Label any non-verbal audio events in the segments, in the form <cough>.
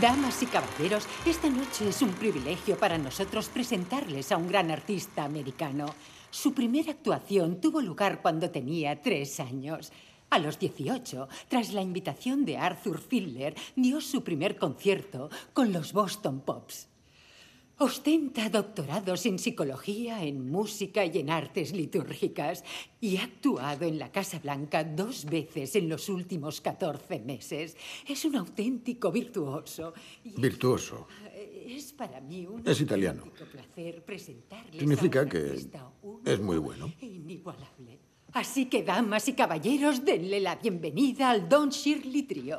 Damas y caballeros, esta noche es un privilegio para nosotros presentarles a un gran artista americano. Su primera actuación tuvo lugar cuando tenía tres años. A los 18, tras la invitación de Arthur Fiedler, dio su primer concierto con los Boston Pops. Ostenta doctorados en psicología, en música y en artes litúrgicas y ha actuado en la Casa Blanca dos veces en los últimos 14 meses. Es un auténtico virtuoso. Virtuoso. Es para mí un Es italiano. placer presentarles Significa a que es muy bueno. e inigualable. Así que, damas y caballeros, denle la bienvenida al Don Shirley Trio.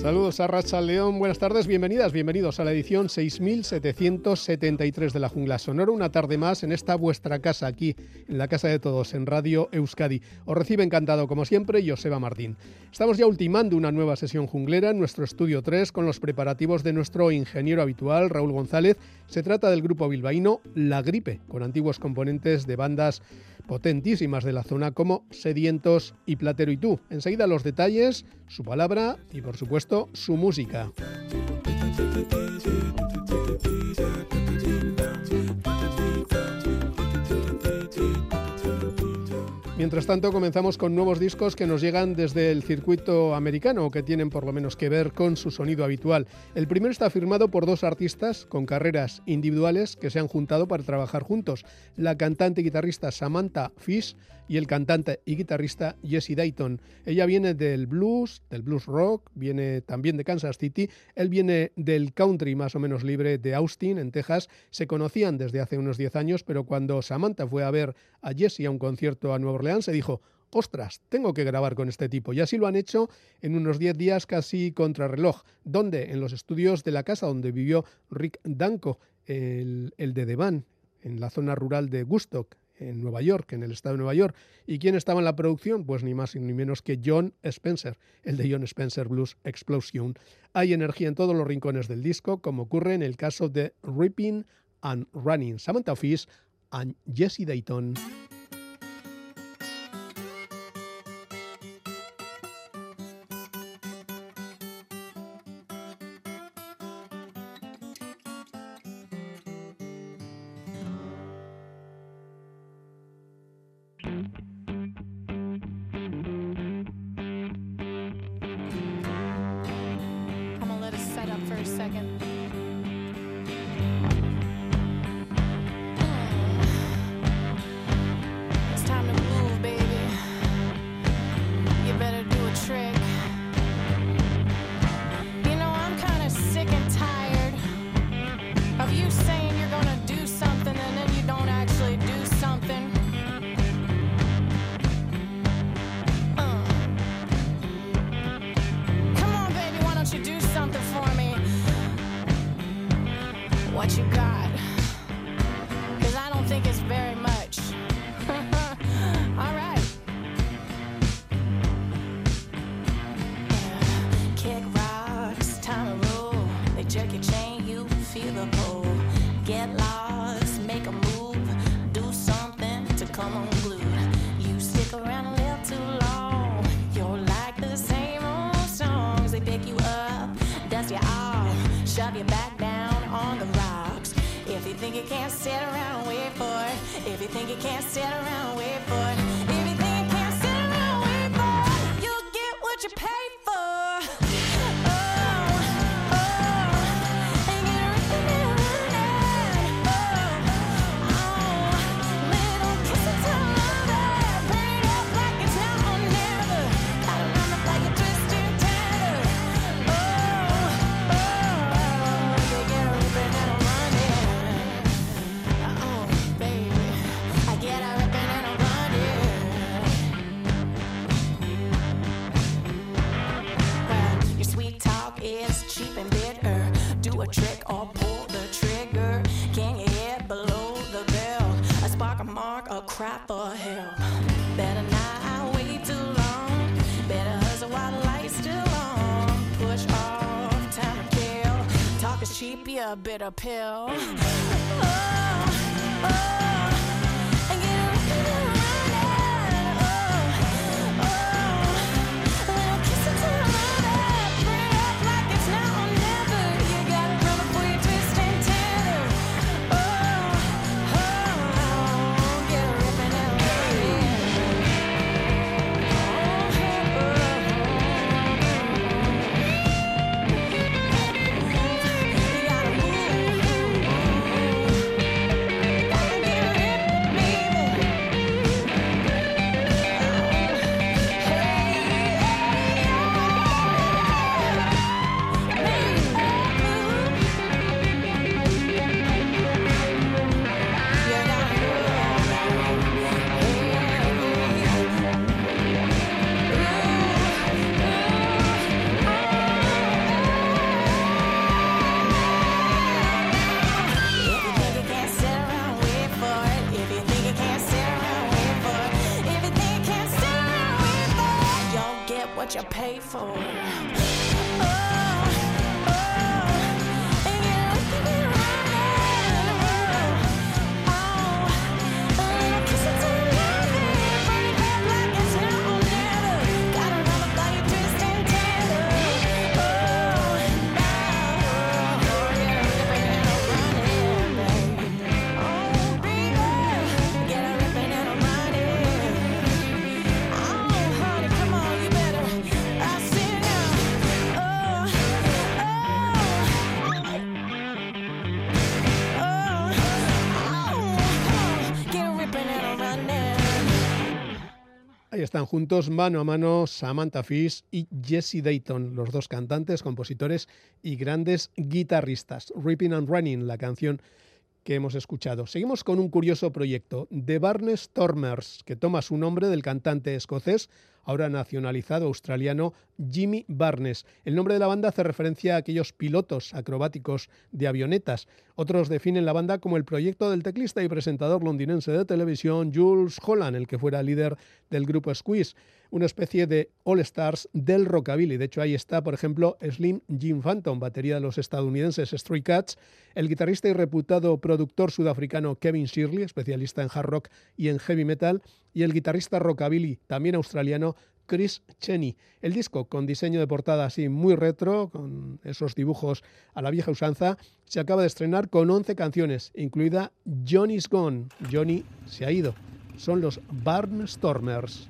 Saludos a Racha León, buenas tardes, bienvenidas, bienvenidos a la edición 6773 de la Jungla Sonora, una tarde más en esta vuestra casa aquí, en la casa de todos, en Radio Euskadi. Os recibe encantado, como siempre, Joseba Martín. Estamos ya ultimando una nueva sesión junglera en nuestro estudio 3 con los preparativos de nuestro ingeniero habitual, Raúl González. Se trata del grupo bilbaíno La Gripe, con antiguos componentes de bandas potentísimas de la zona como Sedientos y Platero y tú. Enseguida los detalles, su palabra y por supuesto su música. Mientras tanto, comenzamos con nuevos discos que nos llegan desde el circuito americano o que tienen por lo menos que ver con su sonido habitual. El primero está firmado por dos artistas con carreras individuales que se han juntado para trabajar juntos, la cantante y guitarrista Samantha Fish y el cantante y guitarrista Jesse Dayton. Ella viene del blues, del blues rock, viene también de Kansas City, él viene del country más o menos libre de Austin, en Texas. Se conocían desde hace unos 10 años, pero cuando Samantha fue a ver a Jesse a un concierto a Nueva Orleans, se dijo, ostras, tengo que grabar con este tipo. Y así lo han hecho en unos 10 días casi contrarreloj. ¿Dónde? En los estudios de la casa donde vivió Rick Danko, el, el de Devon, en la zona rural de Woodstock, en Nueva York, en el estado de Nueva York. ¿Y quién estaba en la producción? Pues ni más ni menos que John Spencer, el de John Spencer Blues Explosion. Hay energía en todos los rincones del disco, como ocurre en el caso de Ripping and Running, Samantha Fish and Jesse Dayton. Second. Trick or pull the trigger? Can you hit below the belt? A spark, a mark, a crap or hell? Better not wait too long. Better hustle while the light's still on. Push off, time to kill. Talk is cheap, you bitter pill. <laughs> Oh. I paid for it. Están juntos, mano a mano, Samantha Fish y Jesse Dayton, los dos cantantes, compositores y grandes guitarristas. Ripping and Running, la canción que hemos escuchado. Seguimos con un curioso proyecto, The Barnes Stormers, que toma su nombre del cantante escocés, ahora nacionalizado australiano, Jimmy Barnes. El nombre de la banda hace referencia a aquellos pilotos acrobáticos de avionetas. Otros definen la banda como el proyecto del teclista y presentador londinense de televisión Jules Holland, el que fuera líder del grupo Squeeze una especie de All Stars del rockabilly. De hecho, ahí está, por ejemplo, Slim Jim Phantom, batería de los estadounidenses Stray Cats, el guitarrista y reputado productor sudafricano Kevin Shirley, especialista en hard rock y en heavy metal, y el guitarrista rockabilly, también australiano, Chris Cheney. El disco, con diseño de portada así muy retro, con esos dibujos a la vieja usanza, se acaba de estrenar con 11 canciones, incluida Johnny's Gone. Johnny se ha ido. Son los Barnstormers.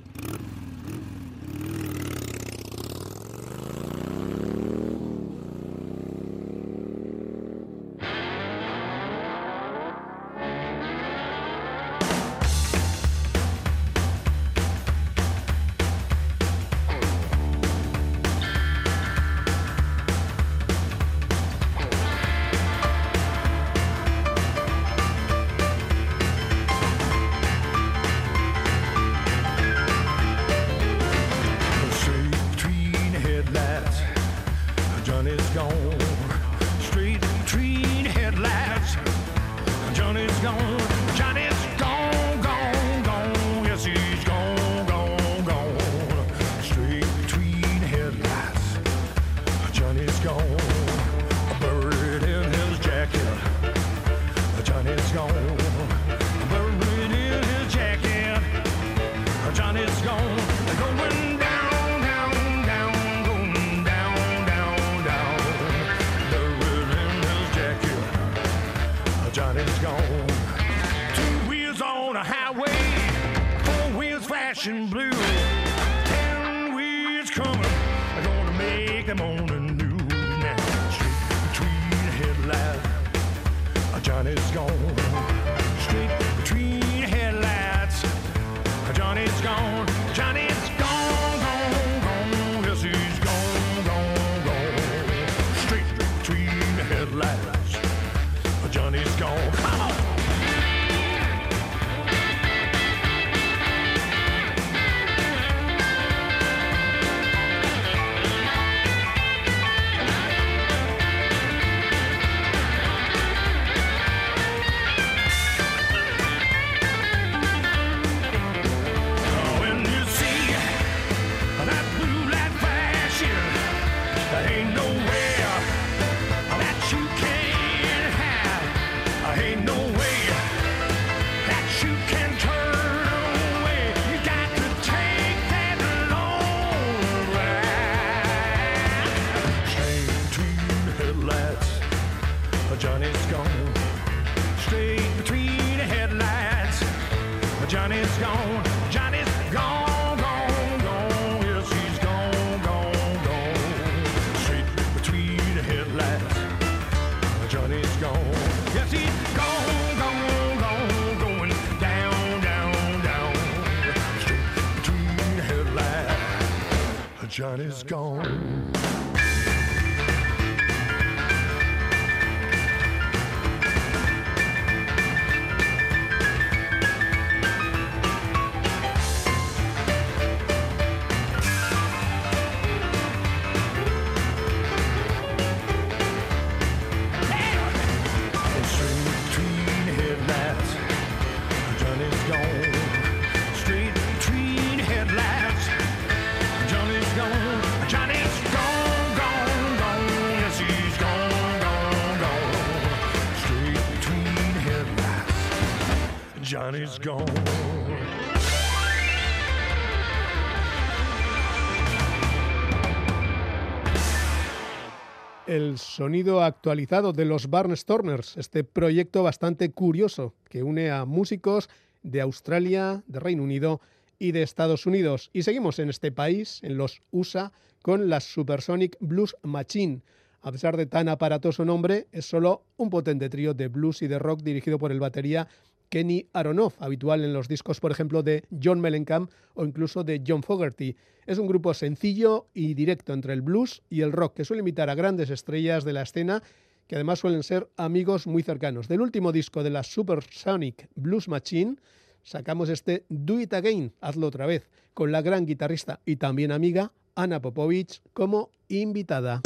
El sonido actualizado de los Barnstormers, este proyecto bastante curioso que une a músicos de Australia, de Reino Unido y de Estados Unidos. Y seguimos en este país, en los USA, con la Supersonic Blues Machine. A pesar de tan aparatoso nombre, es solo un potente trío de blues y de rock dirigido por el batería Kenny Aronoff, habitual en los discos, por ejemplo, de John Mellencamp o incluso de John Fogerty. Es un grupo sencillo y directo entre el blues y el rock, que suele invitar a grandes estrellas de la escena, que además suelen ser amigos muy cercanos. Del último disco de la Supersonic Blues Machine, sacamos este Do It Again, hazlo otra vez, con la gran guitarrista y también amiga Ana Popovich como invitada.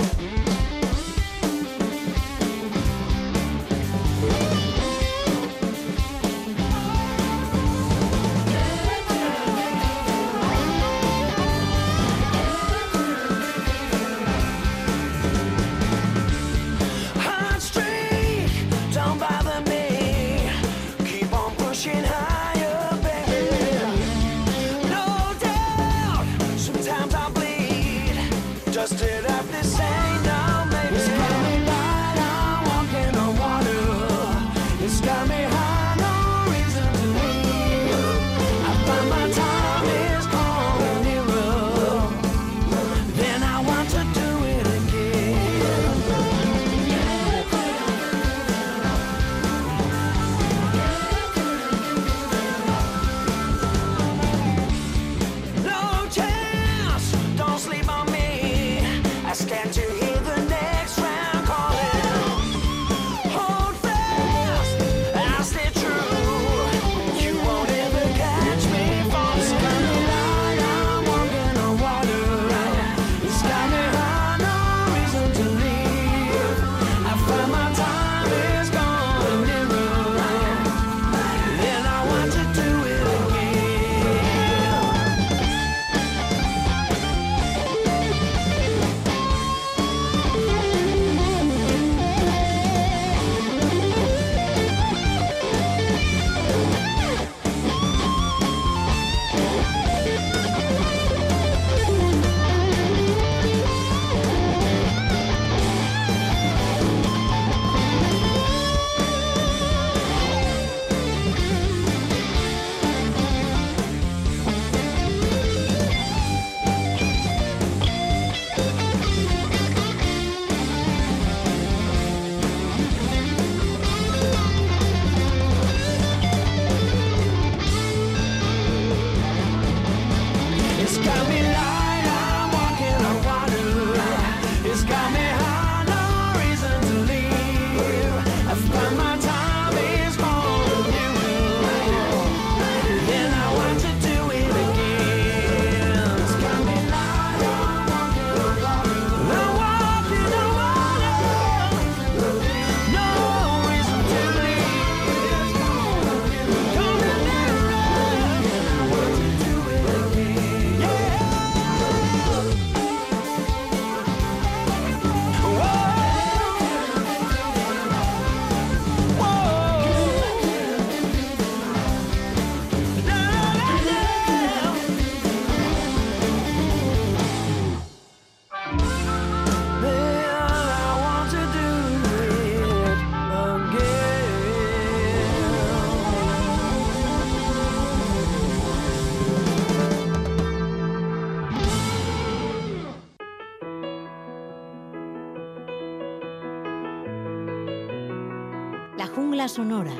Sonora.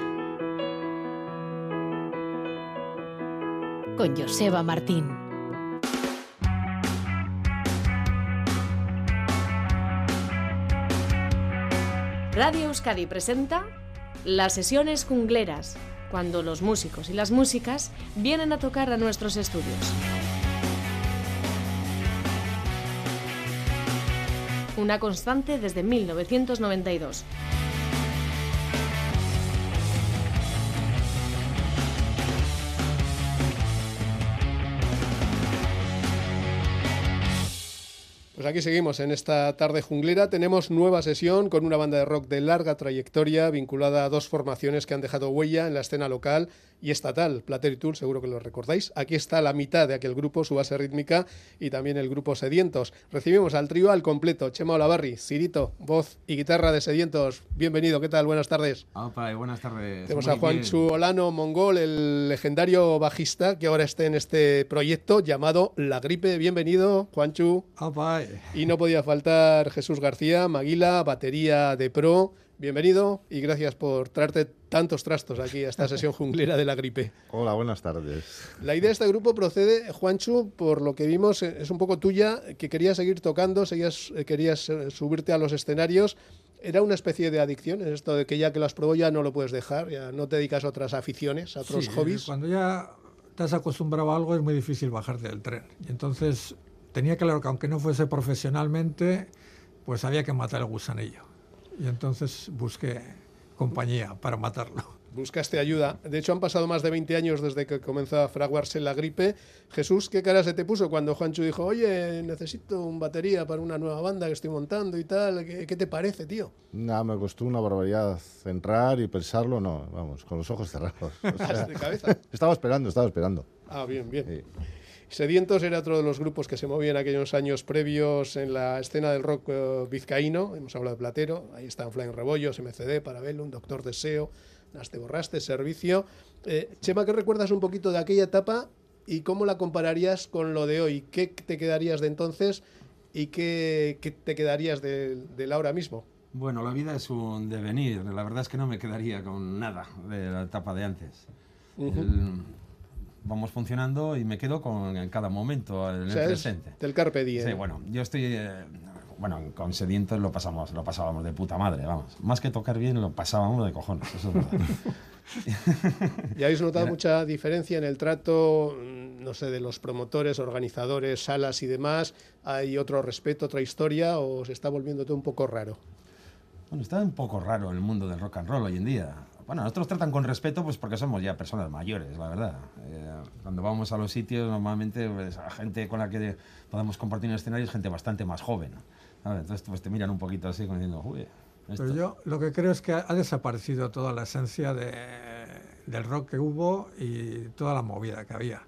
Con Joseba Martín. Radio Euskadi presenta las sesiones jungleras, cuando los músicos y las músicas vienen a tocar a nuestros estudios. Una constante desde 1992. Pues aquí seguimos en esta tarde junglera. Tenemos nueva sesión con una banda de rock de larga trayectoria vinculada a dos formaciones que han dejado huella en la escena local y estatal. Platero y Tool, seguro que lo recordáis. Aquí está la mitad de aquel grupo, su base rítmica y también el grupo Sedientos. Recibimos al trío al completo. Chema Olavarri, Cirito, voz y guitarra de Sedientos. Bienvenido, ¿qué tal? Buenas tardes. Opa, y buenas tardes. Tenemos Muy a Juanchu bien. Olano Mongol, el legendario bajista que ahora está en este proyecto llamado La Gripe. Bienvenido, Juanchu. Y no podía faltar Jesús García, Maguila, batería de pro. Bienvenido y gracias por traerte tantos trastos aquí a esta sesión junglera de la gripe. Hola, buenas tardes. La idea de este grupo procede, Juanchu, por lo que vimos, eh, es un poco tuya, que querías seguir tocando, seguías, eh, querías eh, subirte a los escenarios. Era una especie de adicción, es esto de que ya que lo has probado ya no lo puedes dejar, ya no te dedicas a otras aficiones, a otros Sí, hobbies. Cuando ya te has acostumbrado a algo es muy difícil bajarte del tren. Y entonces tenía claro que aunque no fuese profesionalmente, pues había que matar el gusanillo. Y entonces busqué compañía para matarlo. Buscaste ayuda. De hecho, han pasado más de 20 años desde que comenzó a fraguarse la gripe. Jesús, ¿qué cara se te puso cuando Juanchu dijo, oye, necesito un batería para una nueva banda que estoy montando y tal? ¿Qué, qué te parece, tío? Nada, me costó una barbaridad entrar y pensarlo, no, vamos, con los ojos cerrados. O <laughs> sea, de cabeza. estaba esperando, estaba esperando. Ah, bien, bien. Sí. Sedientos era otro de los grupos que se movían aquellos años previos en la escena del rock eh, vizcaíno. Hemos hablado de Platero, ahí están Flying Rebollos, MCD, Parabellum, Doctor Deseo, Naste Borraste, Servicio. Eh, Chema, ¿qué recuerdas un poquito de aquella etapa y cómo la compararías con lo de hoy? ¿Qué te quedarías de entonces y qué, qué te quedarías de, del ahora mismo? Bueno, la vida es un devenir. La verdad es que no me quedaría con nada de la etapa de antes. El- vamos funcionando y me quedo con en cada momento, en O el sea, presente. del Carpe Diem. Sí, bueno, yo estoy... eh, bueno, con Sedientos lo pasamos, lo pasábamos de puta madre, vamos. Más que tocar bien, lo pasábamos de cojones, eso es verdad. <laughs> ¿Y habéis notado mucha diferencia en el trato, no sé, de los promotores, organizadores, salas y demás? ¿Hay otro respeto, otra historia o se está volviendo todo un poco raro? Bueno, está un poco raro el mundo del rock and roll hoy en día. Bueno, nosotros tratan con respeto pues porque somos ya personas mayores, la verdad. Eh, cuando vamos a los sitios, normalmente pues, a gente con la que podamos compartir un escenario es gente bastante más joven. Entonces pues, te miran un poquito así como diciendo, uy, esto- Pero yo lo que creo es que ha desaparecido toda la esencia de- del rock que hubo y toda la movida que había.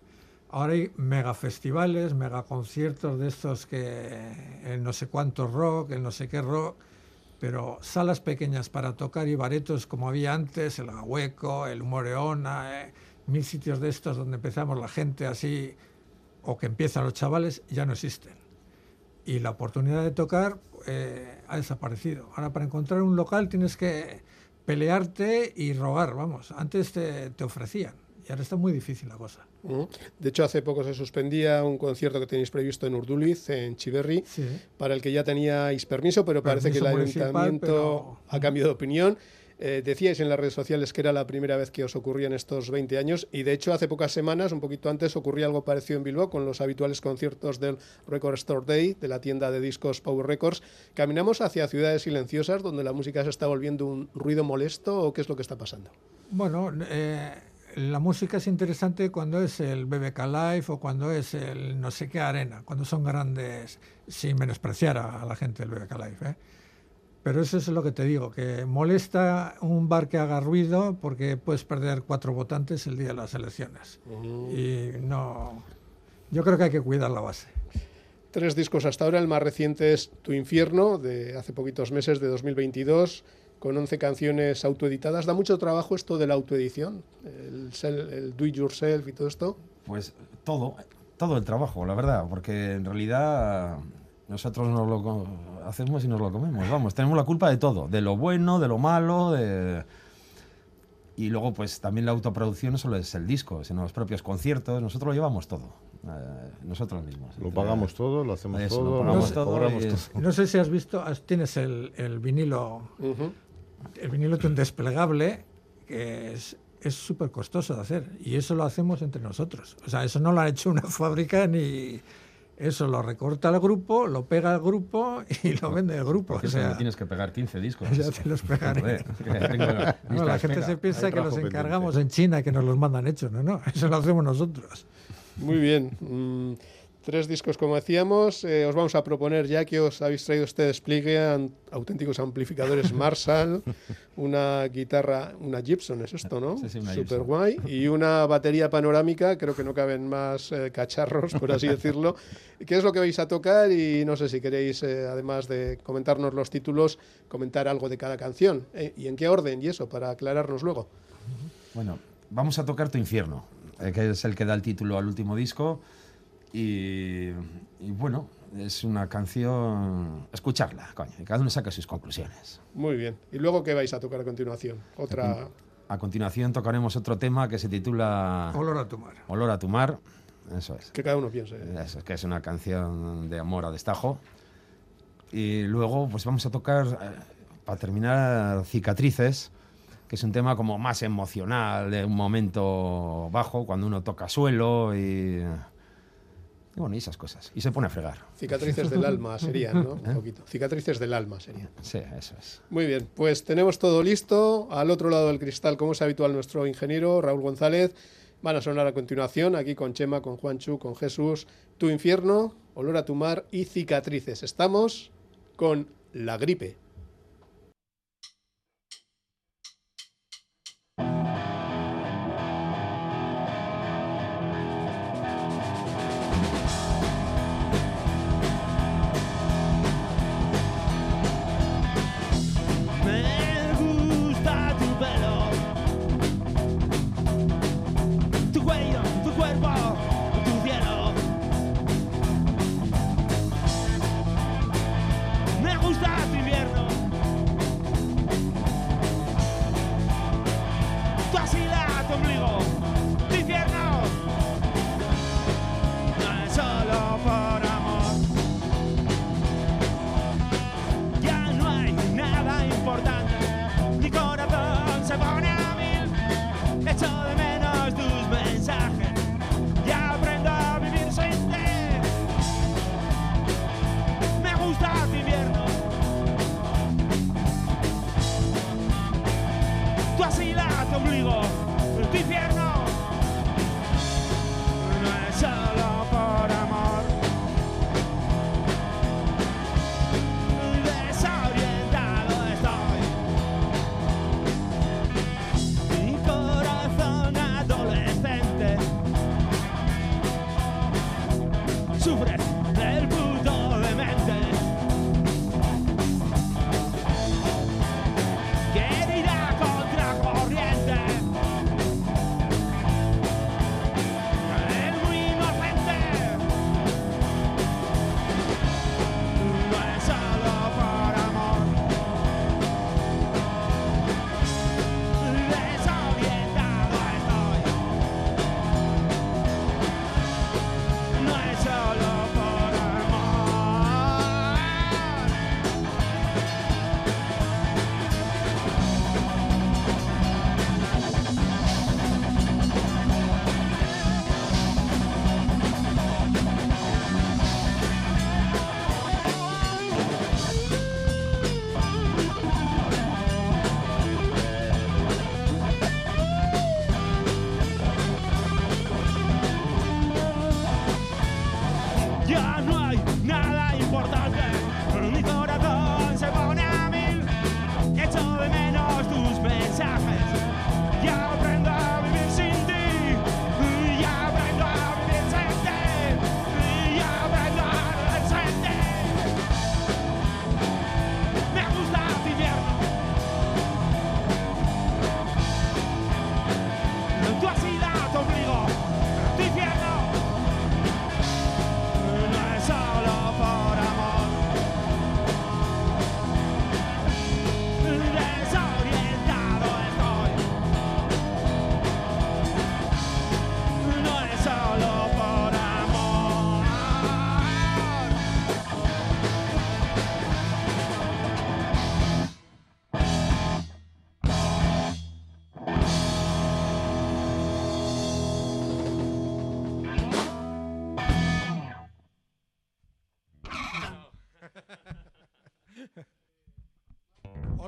Ahora hay mega festivales, mega conciertos de estos que el no sé cuántos rock, el no sé qué rock, pero salas pequeñas para tocar y baretos como había antes, el Hueco, el Moreona, eh, mil sitios de estos donde empezamos la gente así, o que empiezan los chavales, ya no existen y la oportunidad de tocar eh, ha desaparecido. Ahora para encontrar un local tienes que pelearte y rogar, vamos. Antes te, te ofrecían y ahora está muy difícil la cosa. Ujú. De hecho, hace poco se suspendía un concierto que tenéis previsto en Urduliz, en Chiverri, Sí. para el que ya teníais permiso, pero parece que el ayuntamiento pero- ha cambiado de opinión. Eh, decíais en las redes sociales que era la primera vez que os ocurría en estos 20 años y de hecho hace pocas semanas, un poquito antes, ocurría algo parecido en Bilbao con los habituales conciertos del Record Store Day, de la tienda de discos Power Records. ¿Caminamos hacia ciudades silenciosas donde la música se está volviendo un ruido molesto o qué es lo que está pasando? Bueno, eh, la música es interesante cuando es el BBK Live o cuando es el no sé qué arena, cuando son grandes, sin menospreciar a, a la gente del BBK Live. ¿eh? Pero eso es lo que te digo, que molesta un bar que haga ruido porque puedes perder cuatro votantes el día de las elecciones. Y no. Yo creo que hay que cuidar la base. Tres discos hasta ahora, el más reciente es Tu Infierno, de hace poquitos meses, de 2022, con 11 canciones autoeditadas. Da mucho trabajo esto de la autoedición, el, sel- el do it yourself y todo esto. Pues todo, todo el trabajo, la verdad, porque en realidad nosotros nos lo hacemos y nos lo comemos. Vamos, tenemos la culpa de todo, de lo bueno, de lo malo, de... Y luego, pues también la autoproducción no solo es el disco, sino los propios conciertos. Nosotros lo llevamos todo, eh, nosotros mismos. Lo pagamos todo, lo hacemos Eso, lo todo, pagamos lo todo cobramos y- todo. No sé si has visto, tienes el, el vinilo, el vinilo tiene un desplegable que es es súper costoso de hacer y eso lo hacemos entre nosotros. O sea, eso no lo ha hecho una <laughs> fábrica ni eso lo recorta el grupo, lo pega el grupo y lo vende el grupo. O sea, me tienes que pegar 15 discos. <laughs> Ya te los pegaré. <laughs> No, la gente se piensa hay que los encargamos en China, que nos los mandan hechos. No, no, eso lo hacemos nosotros. Muy bien. Mm, tres discos, como decíamos. Eh, os vamos a proponer, ya que os habéis traído este despliegue, an- auténticos amplificadores <laughs> Marshall, una guitarra, una Gibson, es esto, ¿no? Sí, sí, una Super Gibson. guay. Y una batería panorámica, creo que no caben más eh, cacharros, por así <laughs> decirlo. ¿Qué es lo que vais a tocar? Y no sé si queréis, eh, además de comentarnos los títulos, comentar algo de cada canción. ¿Y en qué orden? Y eso, para aclararnos luego. Bueno, vamos a tocar Tu Infierno, que es el que da el título al último disco. Y, y bueno, es una canción. Escucharla, coño, y cada uno saca sus conclusiones. Muy bien. ¿Y luego qué vais a tocar a continuación? Otra... A continuación tocaremos otro tema que se titula Olor a tu mar. Olor a tu mar. Eso es. Que cada uno piense. Eso es que es una canción de amor a destajo. Y luego, pues vamos a tocar, eh, para terminar, Cicatrices, que es un tema como más emocional, de un momento bajo, cuando uno toca suelo y. y bueno, y esas cosas. Y se pone a fregar. Cicatrices del alma serían, ¿no? Un ¿Eh? poquito. Cicatrices del alma serían. Sí, eso es. Muy bien, pues tenemos todo listo. Al otro lado del cristal, como es habitual, nuestro ingeniero Raúl González. Van a sonar a continuación, aquí con Chema, con Juanchu, con Jesús, Tu infierno, Olor a tu mar y Cicatrices. Estamos con La gripe. sufres.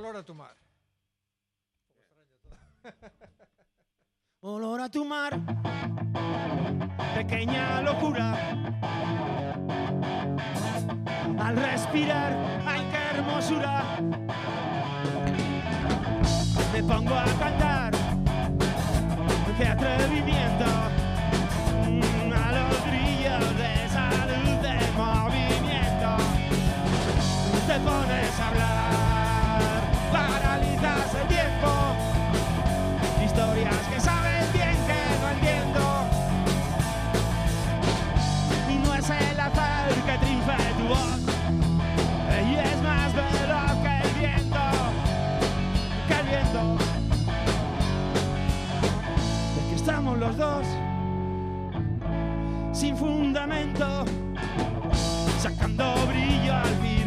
Olor a tu mar. Olor a tu mar, pequeña locura. Al respirar, ay qué hermosura. Me pongo a cantar, qué atrevimiento. Mm, a los grillos de salud del movimiento, te pones a hablar. sin fundamento, sacando brillo al fin.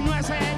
no es el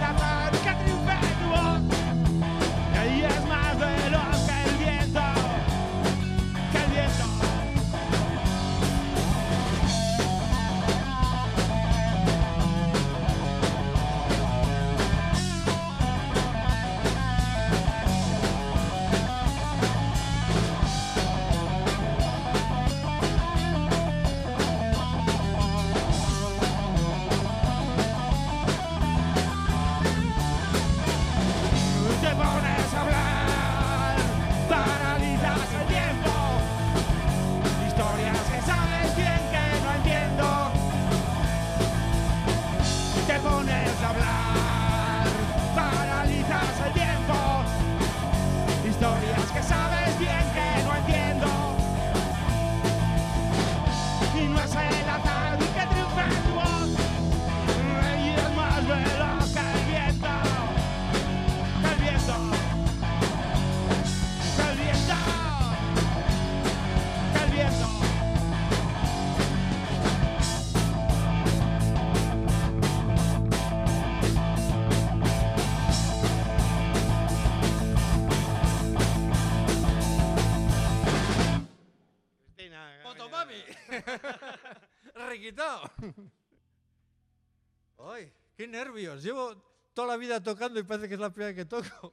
Llevo toda la vida tocando y parece que es la primera que toco.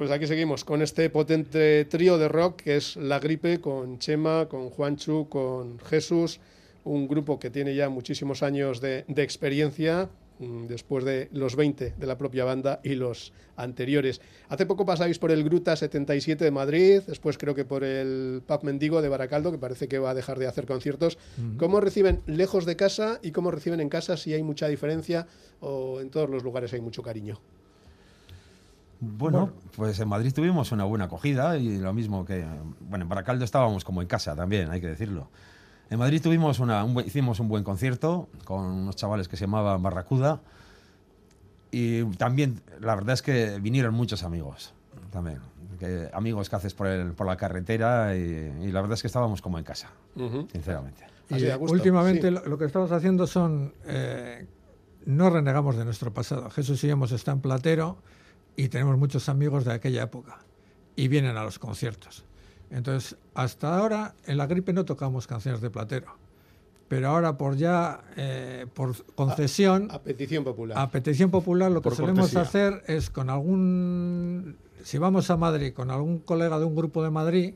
Pues aquí seguimos con este potente trío de rock que es La Gripe con Chema, con Juanchu, con Jesús, un grupo que tiene ya muchísimos años de, de experiencia, mm, después de los 20 de la propia banda y los anteriores. Hace poco pasáis por el Gruta 77 de Madrid, después creo que por el Pub Mendigo de Baracaldo, que parece que va a dejar de hacer conciertos. ¿Cómo reciben lejos de casa y cómo reciben en casa si hay mucha diferencia o en todos los lugares hay mucho cariño? Bueno, pues en Madrid tuvimos una buena acogida y lo mismo que, bueno, en Baracaldo estábamos como en casa también, hay que decirlo. En Madrid tuvimos una, un buen- hicimos un buen concierto con unos chavales que se llamaban Barracuda y también la verdad es que vinieron muchos amigos también, que- amigos que haces por, el- por la carretera y, y la verdad es que estábamos como en casa, sinceramente. Y últimamente sí. lo, lo que estamos haciendo son, eh, no renegamos de nuestro pasado. Jesús y yo hemos estado en Platero y tenemos muchos amigos de aquella época y vienen a los conciertos. Entonces, hasta ahora en la gripe no tocamos canciones de Platero, pero ahora por ya, eh, por concesión, A petición popular. a petición popular, lo que Por solemos cortesía. hacer es con algún, si vamos a Madrid con algún colega de un grupo de Madrid,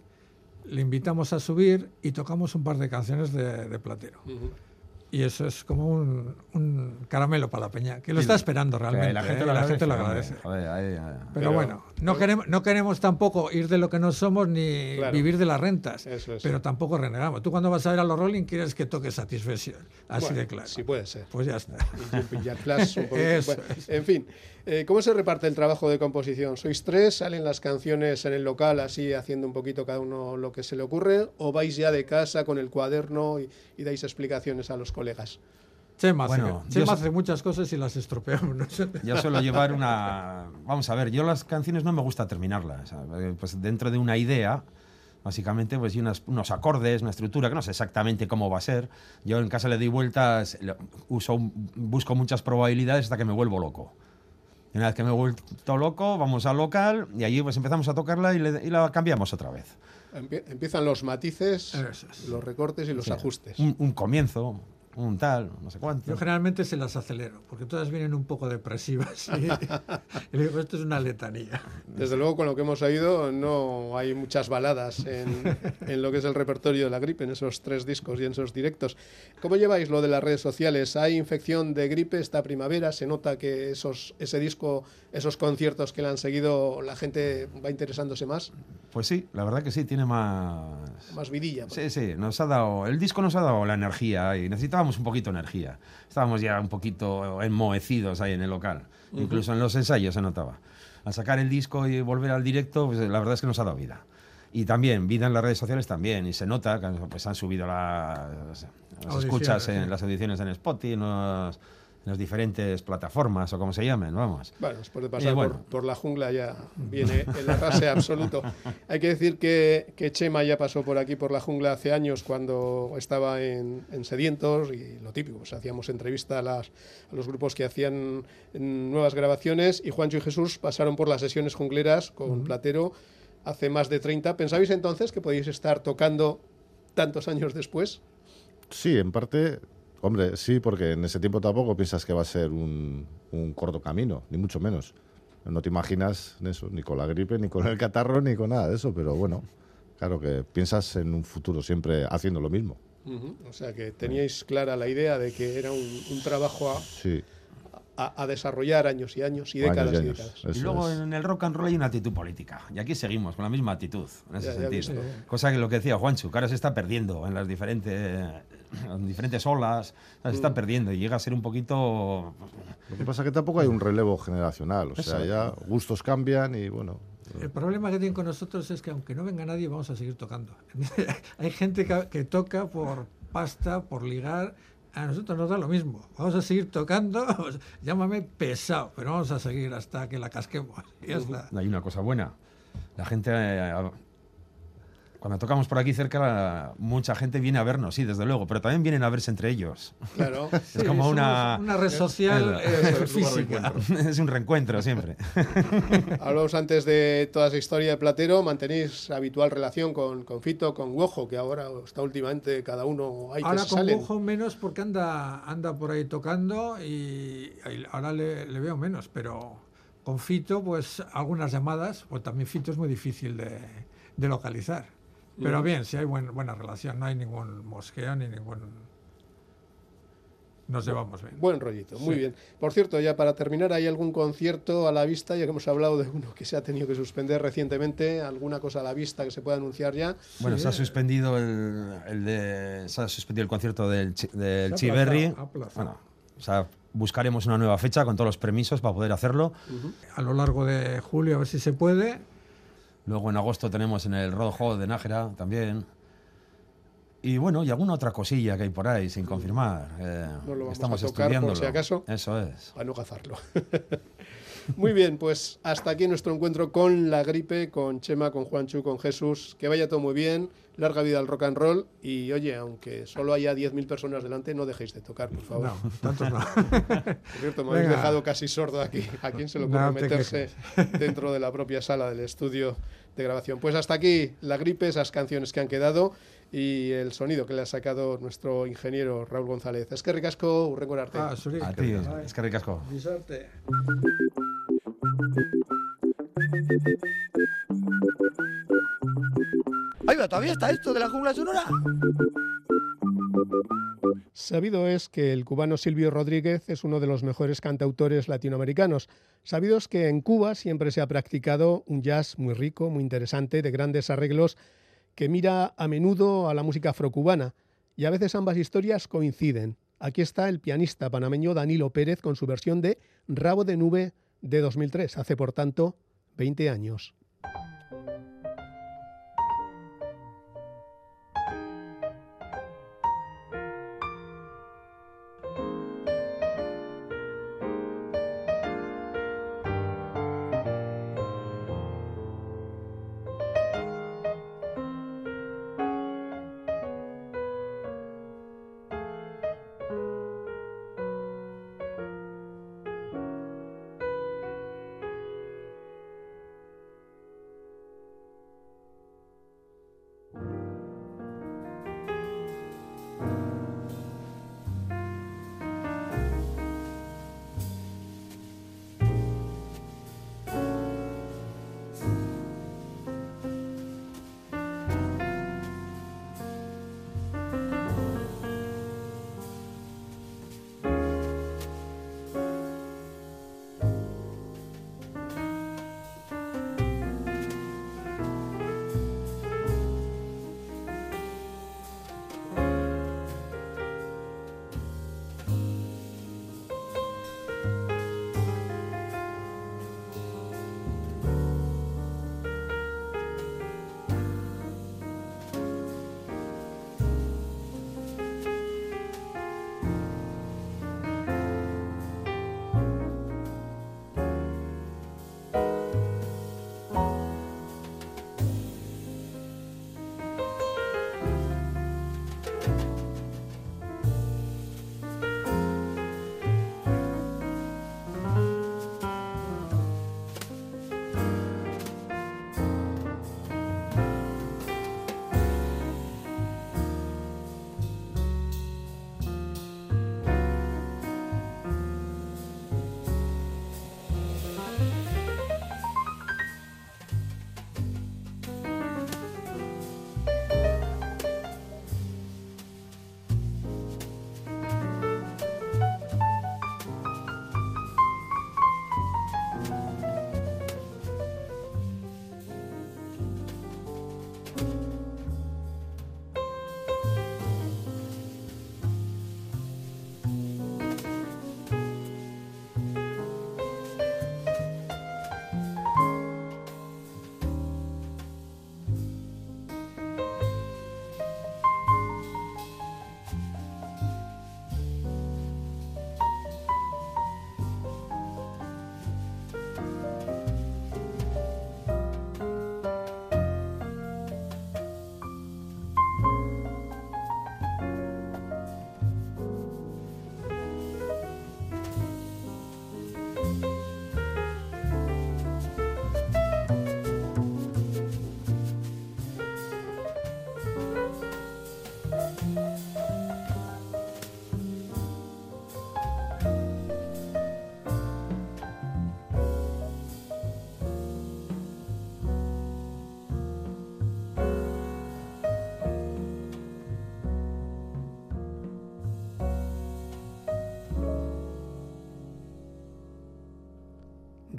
le invitamos a subir y tocamos un par de canciones de, de Platero. Y eso es como un, un caramelo para la peña, que lo está esperando realmente. la gente ¿eh? lo La agradece. gente lo agradece. Joder, ahí, ahí. Pero, Pero- bueno, no queremos, no queremos tampoco ir de lo que no somos ni Claro. vivir de las rentas, Eso es. pero tampoco renegamos. Tú cuando vas a ver a los Rolling quieres que toque Satisfaction, así Bueno, de claro. Sí puede ser. Pues ya está. Y Flash, un poquito. <laughs> Eso Bueno, en fin, eh, ¿cómo se reparte el trabajo de composición? ¿Sois tres? ¿Salen las canciones en el local así haciendo un poquito cada uno lo que se le ocurre? ¿O vais ya de casa con el cuaderno y, y dais explicaciones a los colegas? Chema, hace- Bueno, Chema yo- hace muchas cosas y las estropeamos. ¿no? <laughs> Yo suelo llevar una... Vamos a ver, yo las canciones no me gusta terminarlas. ¿sabes? Pues dentro de una idea, básicamente, pues y unas- unos acordes, una estructura, que no sé exactamente cómo va a ser. Yo en casa le doy vueltas, uso, busco muchas probabilidades hasta que me vuelvo loco. Y una vez que me he vuelto loco, vamos al local y allí pues empezamos a tocarla y, le- y la cambiamos otra vez. Empie- Empiezan los matices, es. los recortes y los Sí. ajustes. Un, un comienzo, un tal, no sé cuánto. Yo generalmente se las acelero, porque todas vienen un poco depresivas. <laughs> Y, digo, esto es una letanía. Desde luego, con lo que hemos oído, no hay muchas baladas en, en lo que es el repertorio de la gripe, en esos tres discos y en esos directos. ¿Cómo lleváis lo de las redes sociales? ¿Hay infección de gripe esta primavera? ¿Se nota que esos, ese disco, esos conciertos que le han seguido, la gente va interesándose más? Pues sí, la verdad que sí, tiene más... Más vidilla. pues. Sí, sí, nos ha dado, el disco nos ha dado la energía y necesitábamos un poquito de energía. Estábamos ya un poquito enmohecidos ahí en el local, incluso en los ensayos se notaba. Al sacar el disco y volver al directo, pues la verdad es que nos ha dado vida. Y también, vida en las redes sociales también, y se nota que pues, han subido las, las escuchas, en sí. las audiciones en Spotify, en, los- en las diferentes plataformas o como se llamen, vamos. Bueno, después de pasar Eh, bueno. por, por la jungla ya viene el arrase absoluto. <laughs> Hay que decir que, que Chema ya pasó por aquí, por la jungla, hace años cuando estaba en, en Sedientos y lo típico, pues hacíamos entrevista a, las, a los grupos que hacían nuevas grabaciones y Juancho y Jesús pasaron por las sesiones jungleras con Platero hace más de 30. ¿Pensabais entonces que podíais estar tocando tantos años después? Sí, en parte, hombre, sí, porque en ese tiempo tampoco piensas que va a ser un, un corto camino, ni mucho menos. No te imaginas eso, ni con la gripe, ni con el catarro, ni con nada de eso, pero bueno, claro que piensas en un futuro siempre haciendo lo mismo. O sea que teníais clara la idea de que era un, un trabajo a, Sí, a- a desarrollar años y años y décadas y y, años. décadas. Y luego es. en el rock and roll hay una actitud política. Y aquí seguimos con la misma actitud, en ese Ya- sentido. Cosa que lo que decía Juancho, que ahora se está perdiendo en las diferentes, en <laughs> diferentes olas, se está Mm. perdiendo y llega a ser un poquito... Lo que pasa es que tampoco hay un relevo generacional, o sea, ya gustos cambian y bueno, El problema que tienen con nosotros es que aunque no venga nadie, vamos a seguir tocando. <laughs> Hay gente que, que toca por pasta, por ligar. A nosotros nos da lo mismo. Vamos a seguir tocando. Llámame pesado, pero vamos a seguir hasta que la casquemos. Y ya está. Hay una cosa buena. La gente... eh, Cuando tocamos por aquí cerca, la- mucha gente viene a vernos, sí, desde luego, pero también vienen a verse entre ellos. Claro. <laughs> Es como somos una... una red social eh, es, física. <laughs> es un reencuentro siempre. <laughs> Hablamos antes de toda esa historia de Platero. ¿Mantenéis habitual relación con, con Fito, con Guojo, que ahora está últimamente cada uno que Ahora se con salen? Bujo menos porque anda, anda por ahí tocando y, y ahora le, le veo menos, pero, con Fito, pues algunas llamadas, pues también Fito es muy difícil de, de localizar. Pero bien, si hay buen- buena relación, no hay ningún mosqueo ni ningún... Nos llevamos bien. Buen rollito, muy Sí. bien. Por cierto, ya para terminar, ¿hay algún concierto a la vista? Ya que hemos hablado de uno que se ha tenido que suspender recientemente, ¿alguna cosa a la vista que se pueda anunciar ya? Bueno, Sí. se ha suspendido el, el de, se ha suspendido el concierto del, Chi- del Se. Bueno, o sea, buscaremos una nueva fecha con todos los permisos para poder hacerlo. A lo largo de julio, a ver si se puede. Luego en agosto tenemos en el Hall de Nájera también. Y bueno, y alguna otra cosilla que hay por ahí sin confirmar. Eh, No lo vamos estamos a tocar por estudiándolo. si acaso. Eso es. Para no cazarlo. <laughs> Muy bien, pues hasta aquí nuestro encuentro con la gripe, con Chema, con Juanchu, con Jesús. Que vaya todo muy bien, larga vida al rock and roll. Y oye, aunque solo haya 10.000 personas delante, no dejéis de tocar, por favor. No, tantos no. <laughs> Por cierto, me habéis Venga. dejado casi sordo aquí. ¿A quién se le ocurre No te meterse dentro de la propia sala del estudio de grabación? Pues hasta aquí la gripe, esas canciones que han quedado y el sonido que le ha sacado nuestro ingeniero Raúl González. Es que ricasco, urrengo arte. Ah. A ti, es que ricasco. Ahí va, todavía está esto de la jungla sonora. Sabido es que el cubano Silvio Rodríguez es uno de los mejores cantautores latinoamericanos. Sabido es que en Cuba siempre se ha practicado un jazz muy rico, muy interesante, de grandes arreglos, que mira a menudo a la música afrocubana. Y a veces ambas historias coinciden. Aquí está el pianista panameño Danilo Pérez con su versión de Rabo de Nube de 2003, hace por tanto 20 años.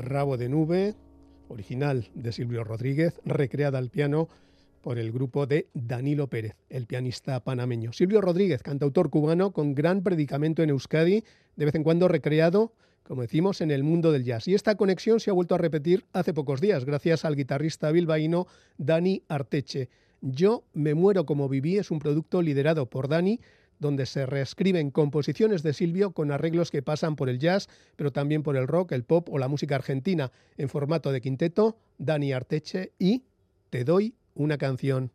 Rabo de Nube, original de Silvio Rodríguez, recreada al piano por el grupo de Danilo Pérez, el pianista panameño. Silvio Rodríguez, cantautor cubano con gran predicamento en Euskadi, de vez en cuando recreado, como decimos, en el mundo del jazz. Y esta conexión se ha vuelto a repetir hace pocos días, gracias al guitarrista bilbaíno Dani Arteche. Yo me muero como viví es un producto liderado por Dani, donde se reescriben composiciones de Silvio con arreglos que pasan por el jazz, pero también por el rock, el pop o la música argentina, en formato de quinteto, Dani Arteche y Te doy una canción.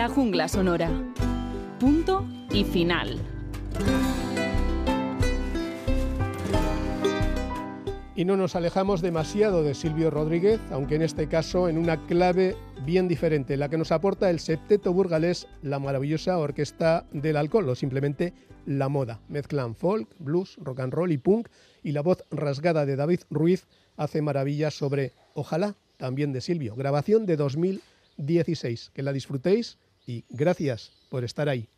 La jungla sonora. Punto y final. Y no nos alejamos demasiado de Silvio Rodríguez, aunque en este caso en una clave bien diferente, la que nos aporta el septeto burgalés, la maravillosa orquesta del alcohol, o simplemente la moda. Mezclan folk, blues, rock and roll y punk, y la voz rasgada de David Ruiz hace maravillas sobre Ojalá, también de Silvio. Grabación de 2016. Que la disfrutéis y gracias por estar ahí.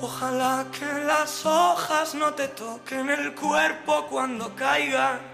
Ojalá que las hojas no te toquen el cuerpo cuando caigan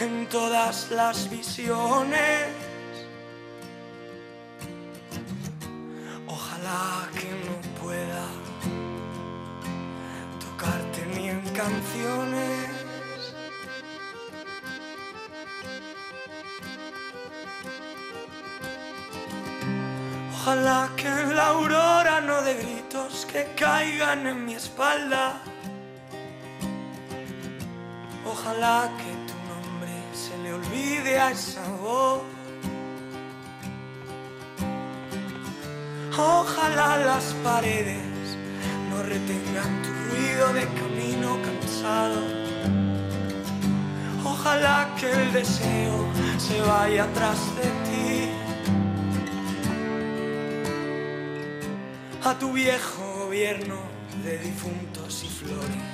en todas las visiones. Ojalá que no pueda tocarte ni en canciones. Ojalá que en la aurora no de gritos que caigan en mi espalda. Ojalá que le olvide a esa voz. Ojalá las paredes no retengan tu ruido de camino cansado. Ojalá que el deseo se vaya atrás de ti. A tu viejo gobierno de difuntos y flores.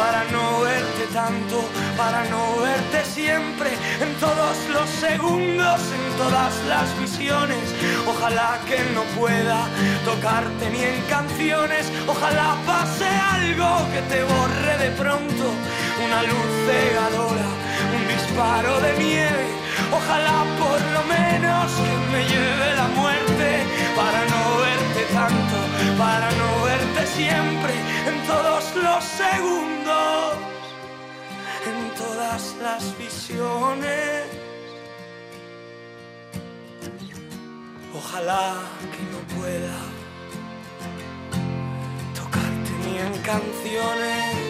para no verte tanto, para no verte siempre, en todos los segundos, en todas las visiones. Ojalá que no pueda tocarte ni en canciones, ojalá pase algo que te borre de pronto, una luz cegadora, un disparo de nieve. Ojalá por lo menos que me lleve la muerte para no verte tanto, para no verte siempre, en todos los segundos, en todas las visiones. Ojalá que no pueda tocarte ni en canciones.